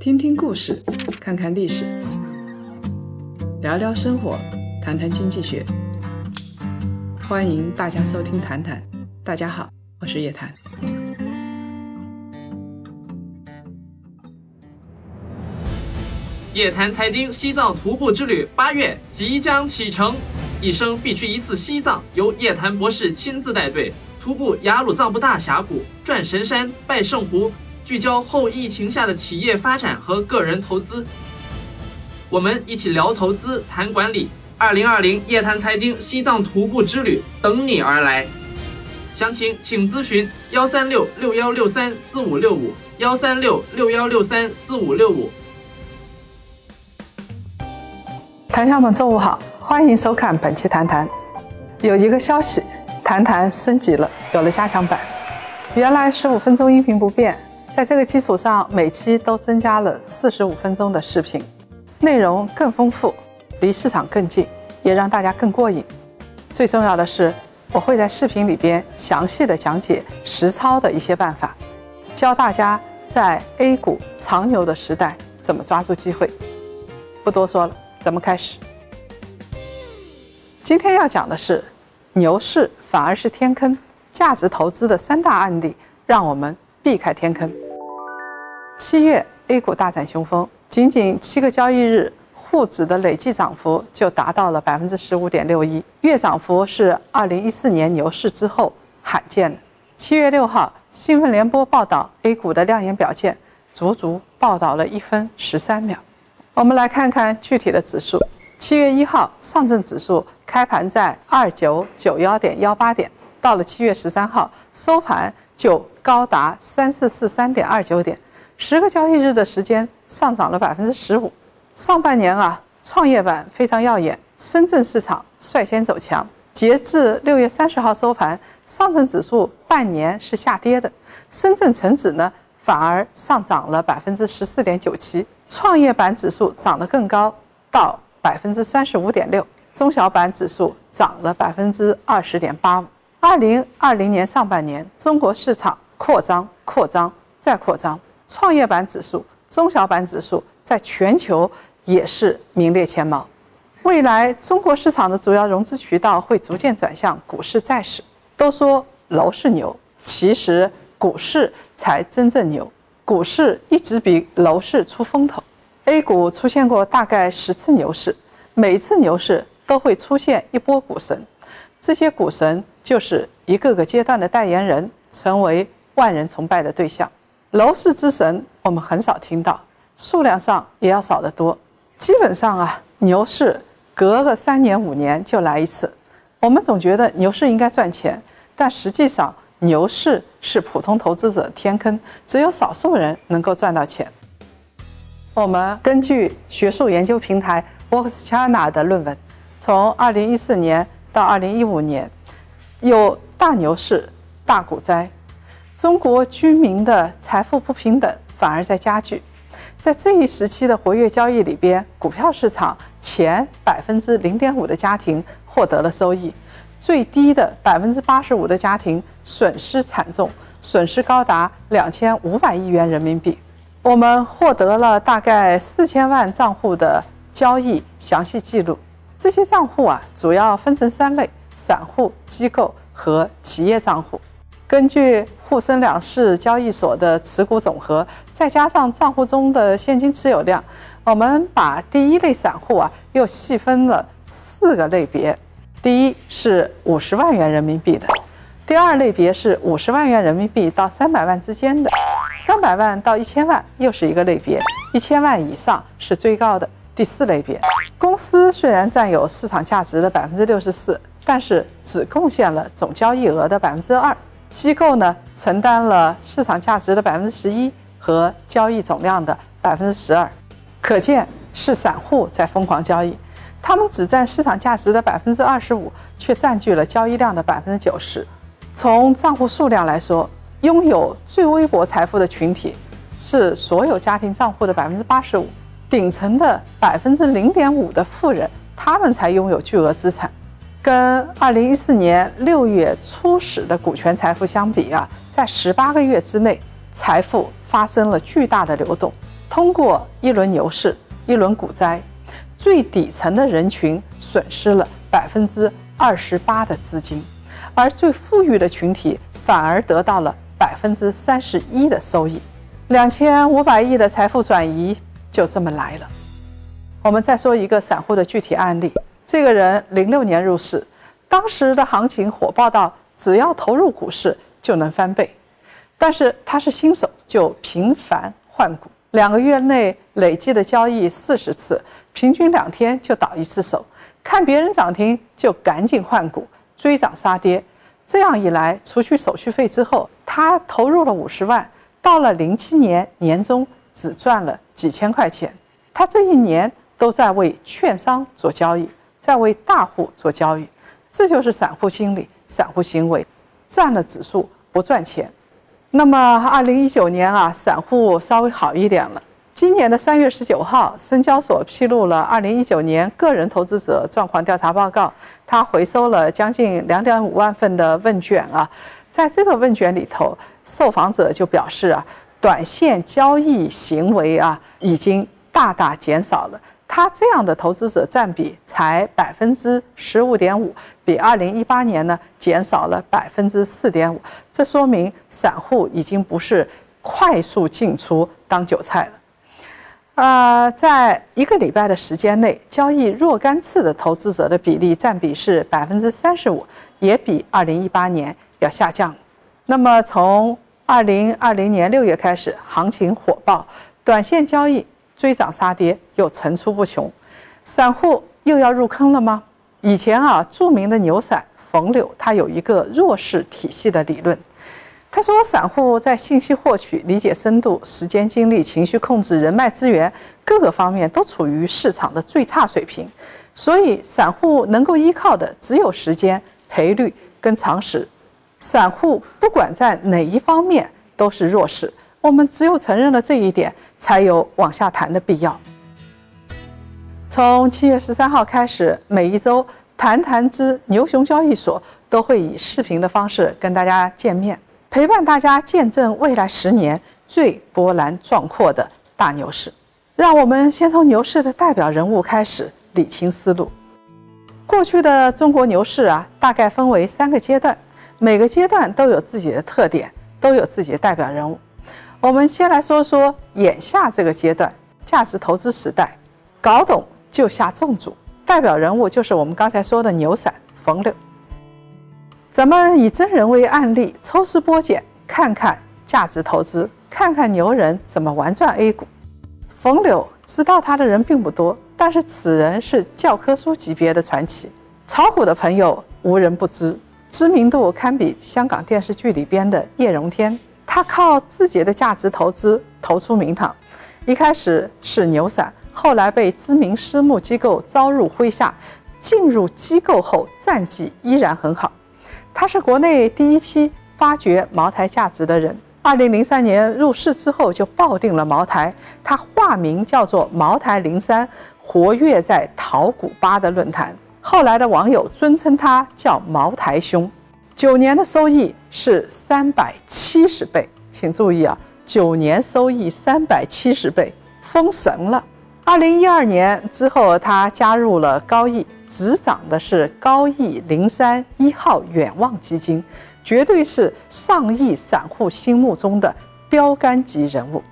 听听故事，看看历史，聊聊生活，谈谈经济学。欢迎大家收听《谈谈》，大家好，我是叶檀。叶檀财经西藏徒步之旅八月即将启程，一生必去一次西藏，由叶檀博士亲自带队徒步雅鲁藏布大峡谷，转神山，拜圣湖。聚焦后疫情下的企业发展和个人投资，我们一起聊投资、谈管理。二零二零夜谈财经西藏徒步之旅等你而来，详情请咨询幺三六六幺六三四五六五幺三六六幺六三四五六五。谈友们，中午好，欢迎收看本期谈谈。有一个消息，谈谈升级了，有了加强版。原来十五分钟音频不变。在这个基础上，每期都增加了四十五分钟的视频，内容更丰富，离市场更近，也让大家更过瘾。最重要的是，我会在视频里边详细的讲解实操的一些办法，教大家在 A 股长牛的时代怎么抓住机会。不多说了，咱们开始。今天要讲的是，牛市反而是天坑，价值投资的三大案例，让我们。避开天坑。七月 A 股大展雄风，仅仅七个交易日，沪指的累计涨幅就达到了百分之十五点六一，月涨幅是二零一四年牛市之后罕见的。七月六号，新闻联播报道 A 股的亮眼表现，足足报道了一分十三秒。我们来看看具体的指数。七月一号，上证指数开盘在二九九幺点幺八点，到了七月十三号收盘就。高达三四四三点二九点，十个交易日的时间上涨了百分之十五。上半年啊，创业板非常耀眼，深圳市场率先走强。截至六月三十号收盘，上证指数半年是下跌的，深圳成指呢反而上涨了百分之十四点九七，创业板指数涨得更高，到百分之三十五点六，中小板指数涨了百分之二十点八五。二零二零年上半年，中国市场。扩张、扩张、再扩张，创业板指数、中小板指数在全球也是名列前茅。未来中国市场的主要融资渠道会逐渐转向股市、债市。都说楼市牛，其实股市才真正牛。股市一直比楼市出风头。A 股出现过大概十次牛市，每次牛市都会出现一波股神，这些股神就是一个个阶段的代言人，成为。万人崇拜的对象，楼市之神，我们很少听到，数量上也要少得多。基本上啊，牛市隔个三年五年就来一次。我们总觉得牛市应该赚钱，但实际上牛市是普通投资者天坑，只有少数人能够赚到钱。我们根据学术研究平台 Vox China 的论文，从2014年到2015年，有大牛市、大股灾。中国居民的财富不平等反而在加剧，在这一时期的活跃交易里边，股票市场前百分之零点五的家庭获得了收益，最低的百分之八十五的家庭损失惨重，损失高达两千五百亿元人民币。我们获得了大概四千万账户的交易详细记录，这些账户啊，主要分成三类：散户、机构和企业账户。根据沪深两市交易所的持股总和，再加上账户中的现金持有量，我们把第一类散户啊又细分了四个类别。第一是五十万元人民币的，第二类别是五十万元人民币到三百万之间的，三百万到一千万又是一个类别，一千万以上是最高的第四类别。公司虽然占有市场价值的百分之六十四，但是只贡献了总交易额的百分之二。机构呢承担了市场价值的百分之十一和交易总量的百分之十二，可见是散户在疯狂交易，他们只占市场价值的百分之二十五，却占据了交易量的百分之九十。从账户数量来说，拥有最微薄财富的群体是所有家庭账户的百分之八十五，顶层的百分之零点五的富人，他们才拥有巨额资产。跟二零一四年六月初始的股权财富相比啊，在十八个月之内，财富发生了巨大的流动。通过一轮牛市、一轮股灾，最底层的人群损失了百分之二十八的资金，而最富裕的群体反而得到了百分之三十一的收益。两千五百亿的财富转移就这么来了。我们再说一个散户的具体案例，这个人零六年入市，当时的行情火爆到只要投入股市就能翻倍，但是他是新手，就频繁换股，两个月内累计的交易四十次，平均两天就倒一次手，看别人涨停就赶紧换股，追涨杀跌，这样一来，除去手续费之后，他投入了五十万。到了零七年年中，只赚了几千块钱。他这一年都在为券商做交易，在为大户做交易，这就是散户心理、散户行为，赚了指数不赚钱。那么，二零一九年啊，散户稍微好一点了。今年的三月十九号，深交所披露了二零一九年个人投资者状况调查报告，他回收了将近两点五万份的问卷啊。在这个问卷里头，受访者就表示啊，短线交易行为啊已经大大减少了。他这样的投资者占比才百分之十五点五，比二零一八年呢减少了百分之四点五。这说明散户已经不是快速进出当韭菜了。啊，在一个礼拜的时间内，交易若干次的投资者的比例占比是百分之三十五，也比二零一八年。要下降，那么从二零二零年六月开始，行情火爆，短线交易追涨杀跌又层出不穷，散户又要入坑了吗？以前啊，著名的牛散冯柳他有一个弱势体系的理论，他说散户在信息获取、理解深度、时间精力、情绪控制、人脉资源各个方面都处于市场的最差水平，所以散户能够依靠的只有时间、赔率跟常识。散户不管在哪一方面都是弱势，我们只有承认了这一点，才有往下谈的必要。从七月十三号开始，每一周谈谈之牛熊交易所都会以视频的方式跟大家见面，陪伴大家见证未来十年最波澜壮阔的大牛市。让我们先从牛市的代表人物开始理清思路。过去的中国牛市啊，大概分为三个阶段。每个阶段都有自己的特点，都有自己的代表人物。我们先来说说眼下这个阶段，价值投资时代，搞懂就下重注。代表人物就是我们刚才说的牛散冯柳。咱们以真人为案例，抽丝剥茧，看看价值投资，看看牛人怎么玩转 A 股。冯柳知道他的人并不多，但是此人是教科书级别的传奇，炒股的朋友无人不知。知名度堪比香港电视剧里边的叶荣添，他靠自己的价值投资投出名堂，一开始是牛散，后来被知名私募机构招入麾下，进入机构后战绩依然很好。他是国内第一批发掘茅台价值的人，二零零三年入市之后就抱定了茅台，他化名叫做茅台零三，活跃在淘股吧的论坛。后来的网友尊称他叫茅台兄，九年的收益是三百七十倍，请注意啊，九年收益三百七十倍，封神了。二零一二年之后，他加入了高毅，执掌的是高毅零三一号远望基金，绝对是上亿散户心目中的标杆级人物。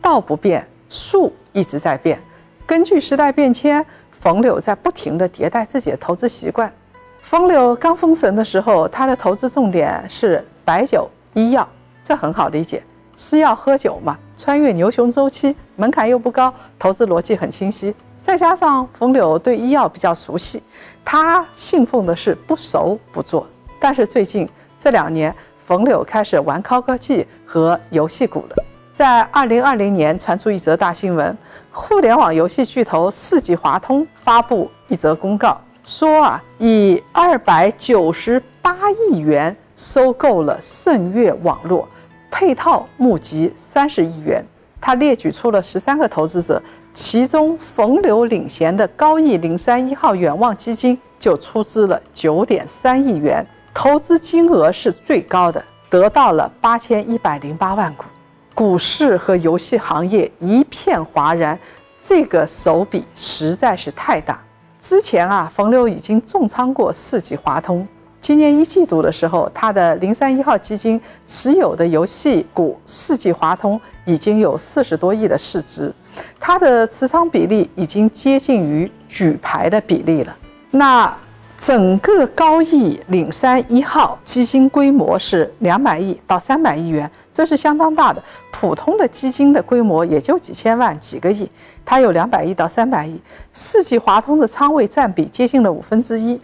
道不变，术一直在变，根据时代变迁。冯柳在不停地迭代自己的投资习惯。冯柳刚封神的时候，他的投资重点是白酒、医药，这很好理解，吃药喝酒嘛。穿越牛熊周期，门槛又不高，投资逻辑很清晰。再加上冯柳对医药比较熟悉，他信奉的是不熟不做。但是最近这两年，冯柳开始玩高科技和游戏股了。在二零二零年传出一则大新闻，互联网游戏巨头世纪华通发布一则公告，说啊，以二百九十八亿元收购了盛悦网络，配套募集三十亿元。他列举出了十三个投资者，其中冯柳领衔的高毅零三一号远望基金就出资了九点三亿元，投资金额是最高的，得到了八千一百零八万股。股市和游戏行业一片哗然，这个手笔实在是太大。之前啊，冯柳已经重仓过世纪华通。今年一季度的时候，他的零三一号基金持有的游戏股世纪华通已经有四十多亿的市值，它的持仓比例已经接近于举牌的比例了。那整个高毅领三一号基金规模是两百亿到三百亿元，这是相当大的。普通的基金的规模也就几千万、几个亿，它有两百亿到三百亿。世纪华通的仓位占比接近了五分之一。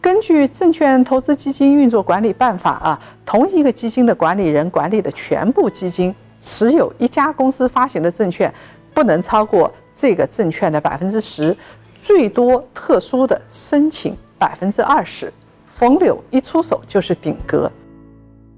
根据《证券投资基金运作管理办法》啊，同一个基金的管理人管理的全部基金持有一家公司发行的证券，不能超过这个证券的百分之十，最多特殊的申请百分之二十。冯柳一出手就是顶格。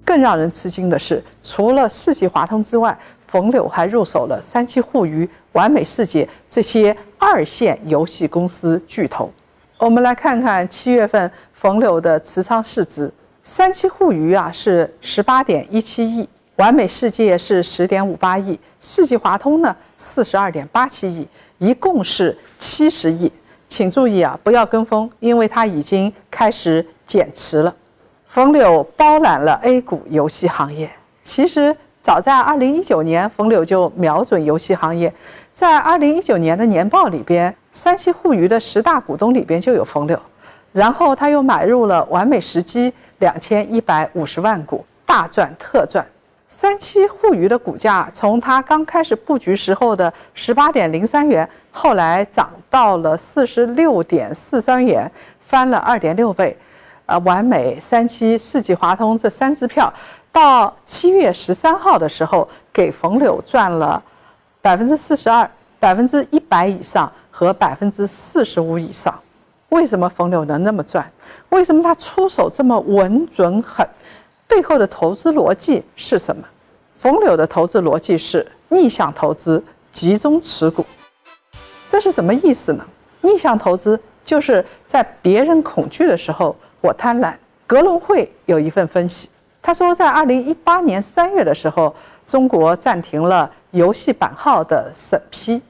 更让人吃惊的是，除了世纪华通之外，冯柳还入手了三七互娱、完美世界这些二线游戏公司巨头。我们来看看七月份冯柳的持仓市值，三七互娱啊是十八点一七亿，完美世界是十点五八亿，世纪华通呢四十二点八七亿，一共是七十亿。请注意啊，不要跟风，因为它已经开始减持了。冯柳包揽了 A 股游戏行业，其实早在二零一九年，冯柳就瞄准游戏行业，在二零一九年的年报里边。三七互娱的十大股东里边就有冯柳，然后他又买入了完美时机两千一百五十万股，大赚特赚。三七互娱的股价从它刚开始布局时候的十八点零三元，后来涨到了四十六点四三元，翻了二点六倍。呃，完美、三七、世纪华通这三支票，到七月十三号的时候，给冯柳赚了百分之四十二。百分之一百以上和百分之四十五以上，为什么冯柳能那么赚？为什么他出手这么稳准狠？背后的投资逻辑是什么？冯柳的投资逻辑是逆向投资，集中持股。这是什么意思呢？逆向投资就是在别人恐惧的时候，我贪婪。格隆会有一份分析，他说在二零一八年三月的时候，中国暂停了游戏版号的审批。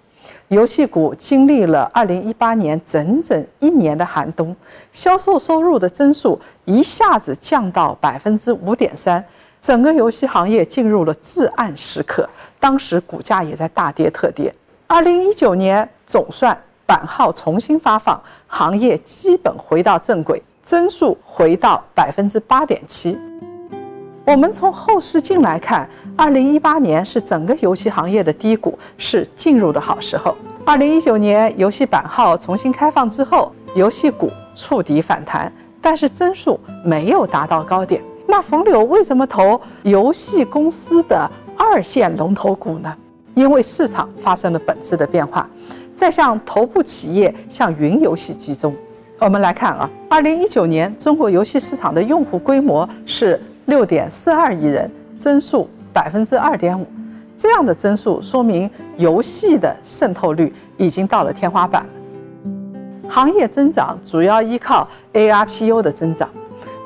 游戏股经历了2018年整整一年的寒冬，销售收入的增速一下子降到百分之五点三，整个游戏行业进入了至暗时刻。当时股价也在大跌特跌。2019年总算版号重新发放，行业基本回到正轨，增速回到百分之八点七。我们从后视镜来看，二零一八年是整个游戏行业的低谷，是进入的好时候。二零一九年游戏版号重新开放之后，游戏股触底反弹，但是增速没有达到高点。那冯柳为什么投游戏公司的二线龙头股呢？因为市场发生了本质的变化，在向头部企业、向云游戏集中。我们来看啊，二零一九年中国游戏市场的用户规模是。六点四二亿人，增速百分之二点五，这样的增速说明游戏的渗透率已经到了天花板。行业增长主要依靠 ARPU 的增长，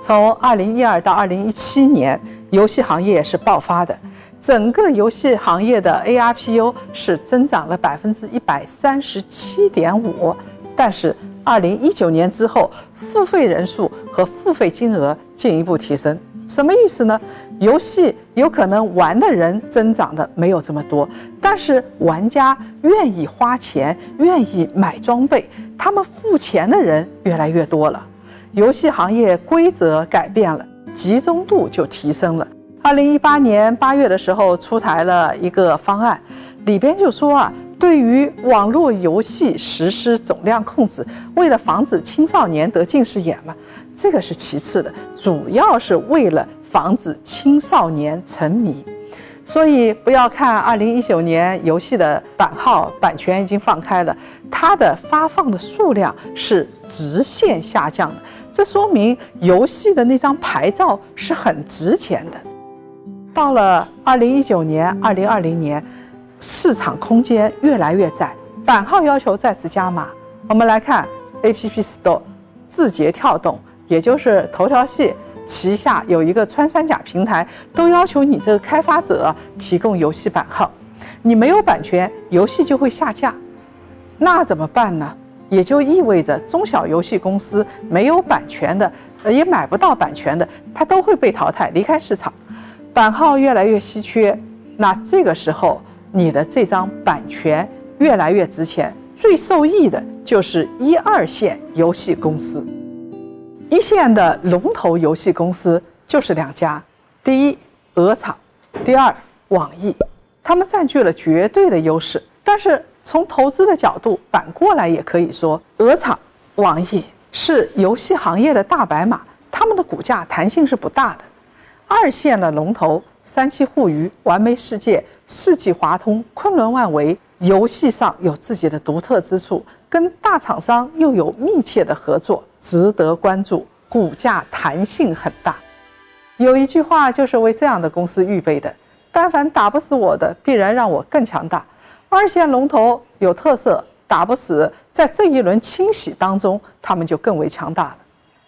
从二零一二到二零一七年，游戏行业是爆发的，整个游戏行业的 ARPU 是增长了百分之一百三十七点五，但是二零一九年之后，付费人数和付费金额进一步提升。什么意思呢？游戏有可能玩的人增长的没有这么多，但是玩家愿意花钱、愿意买装备，他们付钱的人越来越多了。游戏行业规则改变了，集中度就提升了。二零一八年八月的时候出台了一个方案，里边就说啊。对于网络游戏实施总量控制，为了防止青少年得近视眼嘛，这个是其次的，主要是为了防止青少年沉迷。所以不要看二零一九年游戏的版号版权已经放开了，它的发放的数量是直线下降的，这说明游戏的那张牌照是很值钱的。到了二零一九年、二零二零年。市场空间越来越窄，版号要求再次加码。我们来看 A P P Store，字节跳动，也就是头条系，旗下有一个穿山甲平台，都要求你这个开发者提供游戏版号，你没有版权，游戏就会下架。那怎么办呢？也就意味着中小游戏公司没有版权的，呃，也买不到版权的，它都会被淘汰，离开市场。版号越来越稀缺，那这个时候你的这张版权越来越值钱，最受益的就是一二线游戏公司。一线的龙头游戏公司就是两家，第一鹅厂，第二网易，他们占据了绝对的优势，但是。从投资的角度，反过来也可以说，鹅厂、网易是游戏行业的大白马，他们的股价弹性是不大的。二线的龙头三七互娱、完美世界、世纪华通、昆仑万维，游戏上有自己的独特之处，跟大厂商又有密切的合作，值得关注，股价弹性很大。有一句话就是为这样的公司预备的：但凡打不死我的，必然让我更强大。二线龙头有特色，打不死，在这一轮清洗当中，他们就更为强大了。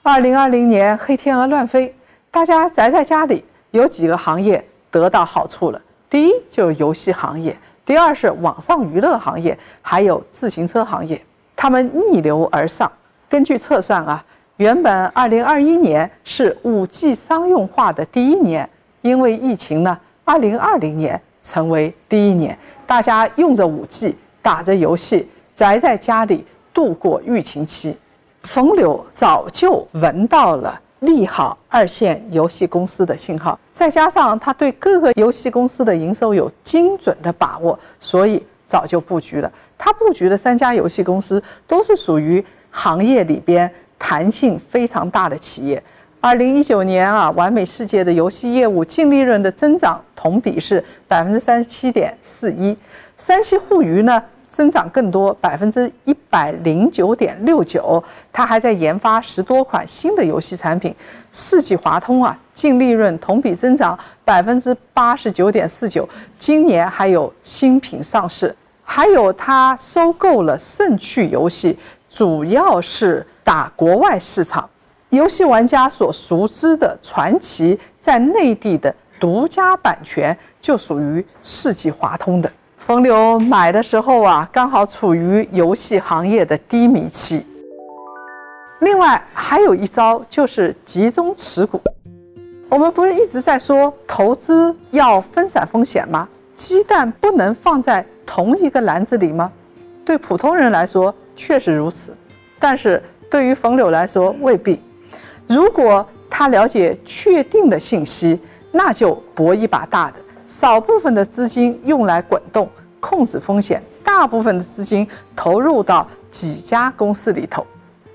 二零二零年黑天鹅乱飞，大家宅在家里，有几个行业得到好处了。第一就是游戏行业，第二是网上娱乐行业，还有自行车行业，他们逆流而上。根据测算啊，原本二零二一年是五 G 商用化的第一年，因为疫情呢，二零二零年。成为第一年，大家用着五 G，打着游戏，宅在家里度过疫情期。冯柳早就闻到了利好二线游戏公司的信号，再加上他对各个游戏公司的营收有精准的把握，所以早就布局了。他布局的三家游戏公司都是属于行业里边弹性非常大的企业。二零一九年啊，完美世界的游戏业务净利润的增长同比是百分之三十七点四一，三七互娱呢增长更多，百分之一百零九点六九，它还在研发十多款新的游戏产品。世纪华通啊，净利润同比增长百分之八十九点四九，今年还有新品上市，还有它收购了盛趣游戏，主要是打国外市场。游戏玩家所熟知的传奇在内地的独家版权就属于世纪华通的。冯柳买的时候啊，刚好处于游戏行业的低迷期。另外还有一招就是集中持股。我们不是一直在说投资要分散风险吗？鸡蛋不能放在同一个篮子里吗？对普通人来说确实如此，但是对于冯柳来说未必。如果他了解确定的信息，那就搏一把大的。少部分的资金用来滚动控制风险，大部分的资金投入到几家公司里头。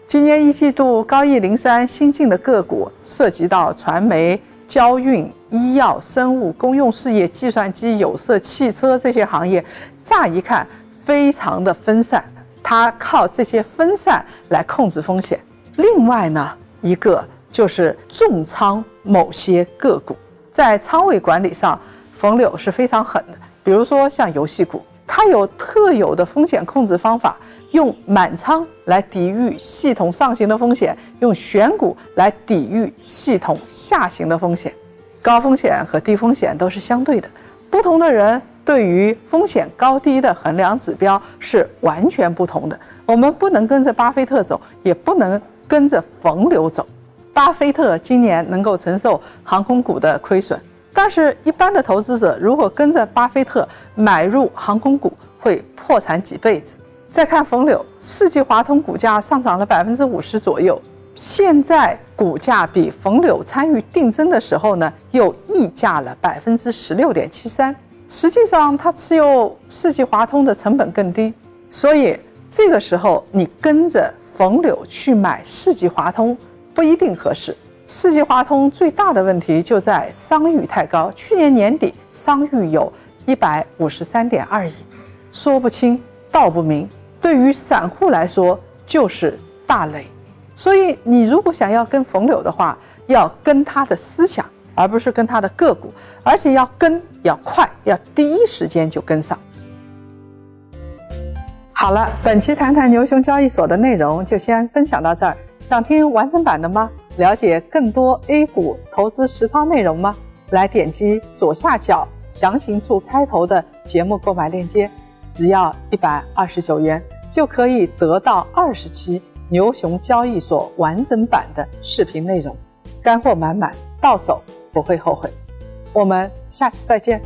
今年一季度，高毅零三新进的个股涉及到传媒、交运、医药、生物、公用事业、计算机、有色、汽车这些行业，乍一看非常的分散，它靠这些分散来控制风险。另外呢？一个就是重仓某些个股，在仓位管理上，冯柳是非常狠的。比如说像游戏股，它有特有的风险控制方法，用满仓来抵御系统上行的风险，用选股来抵御系统下行的风险。高风险和低风险都是相对的，不同的人对于风险高低的衡量指标是完全不同的。我们不能跟着巴菲特走，也不能。跟着冯柳走，巴菲特今年能够承受航空股的亏损，但是一般的投资者如果跟着巴菲特买入航空股，会破产几辈子。再看冯柳，世纪华通股价上涨了百分之五十左右，现在股价比冯柳参与定增的时候呢，又溢价了百分之十六点七三。实际上，他持有世纪华通的成本更低，所以这个时候你跟着。冯柳去买世纪华通不一定合适。世纪华通最大的问题就在商誉太高，去年年底商誉有一百五十三点二亿，说不清道不明，对于散户来说就是大雷。所以你如果想要跟冯柳的话，要跟他的思想，而不是跟他的个股，而且要跟要快，要第一时间就跟上。好了，本期谈谈牛熊交易所的内容就先分享到这儿。想听完整版的吗？了解更多 A 股投资实操内容吗？来点击左下角详情处开头的节目购买链接，只要一百二十九元，就可以得到二十期牛熊交易所完整版的视频内容，干货满满，到手不会后悔。我们下次再见。